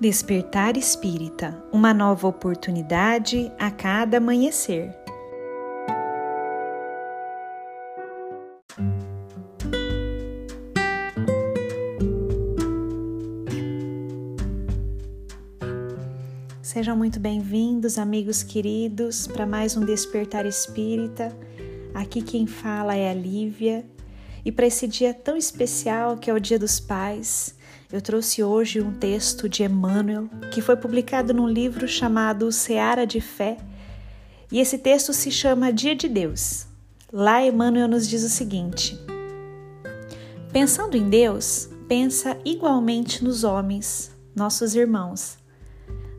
Despertar Espírita uma nova oportunidade a cada amanhecer. Sejam muito bem-vindos, amigos queridos, para mais um Despertar Espírita. Aqui quem fala é a Lívia. E para esse dia tão especial que é o Dia dos Pais, eu trouxe hoje um texto de Emmanuel que foi publicado num livro chamado Seara de Fé, e esse texto se chama Dia de Deus. Lá Emmanuel nos diz o seguinte: Pensando em Deus, pensa igualmente nos homens, nossos irmãos.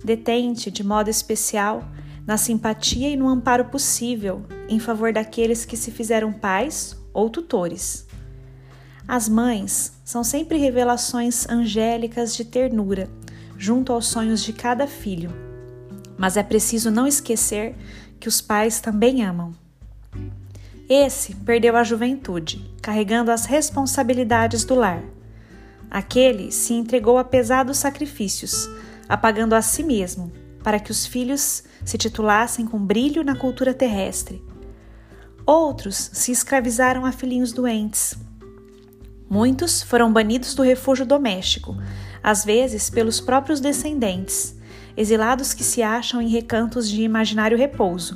Detente de modo especial na simpatia e no amparo possível em favor daqueles que se fizeram pais ou tutores. As mães são sempre revelações angélicas de ternura, junto aos sonhos de cada filho. Mas é preciso não esquecer que os pais também amam. Esse perdeu a juventude, carregando as responsabilidades do lar. Aquele se entregou a pesados sacrifícios, apagando a si mesmo, para que os filhos se titulassem com brilho na cultura terrestre. Outros se escravizaram a filhinhos doentes, Muitos foram banidos do refúgio doméstico, às vezes pelos próprios descendentes, exilados que se acham em recantos de imaginário repouso,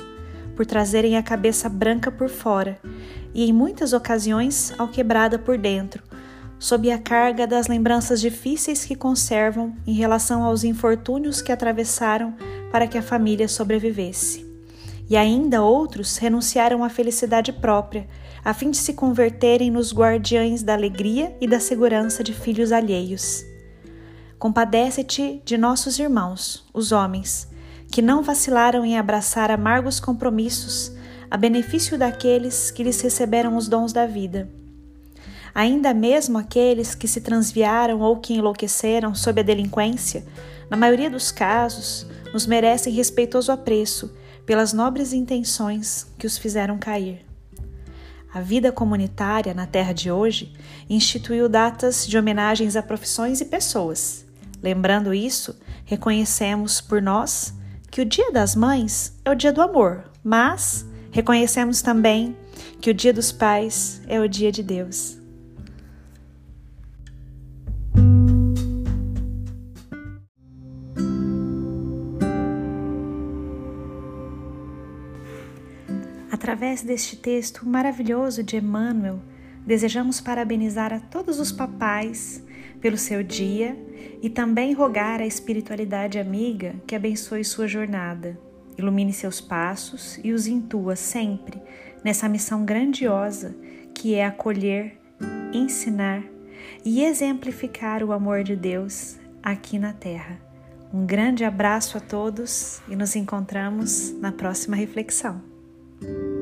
por trazerem a cabeça branca por fora e, em muitas ocasiões, alquebrada por dentro, sob a carga das lembranças difíceis que conservam em relação aos infortúnios que atravessaram para que a família sobrevivesse. E ainda outros renunciaram à felicidade própria a fim de se converterem nos guardiães da alegria e da segurança de filhos alheios. Compadece-te de nossos irmãos, os homens, que não vacilaram em abraçar amargos compromissos a benefício daqueles que lhes receberam os dons da vida. Ainda mesmo aqueles que se transviaram ou que enlouqueceram sob a delinquência, na maioria dos casos, nos merecem respeitoso apreço pelas nobres intenções que os fizeram cair. A vida comunitária na Terra de hoje instituiu datas de homenagens a profissões e pessoas. Lembrando isso, reconhecemos por nós que o Dia das Mães é o dia do amor, mas reconhecemos também que o Dia dos Pais é o dia de Deus. Através deste texto maravilhoso de Emmanuel, desejamos parabenizar a todos os papais pelo seu dia e também rogar à espiritualidade amiga que abençoe sua jornada, ilumine seus passos e os intua sempre nessa missão grandiosa que é acolher, ensinar e exemplificar o amor de Deus aqui na Terra. Um grande abraço a todos e nos encontramos na próxima reflexão. thank you.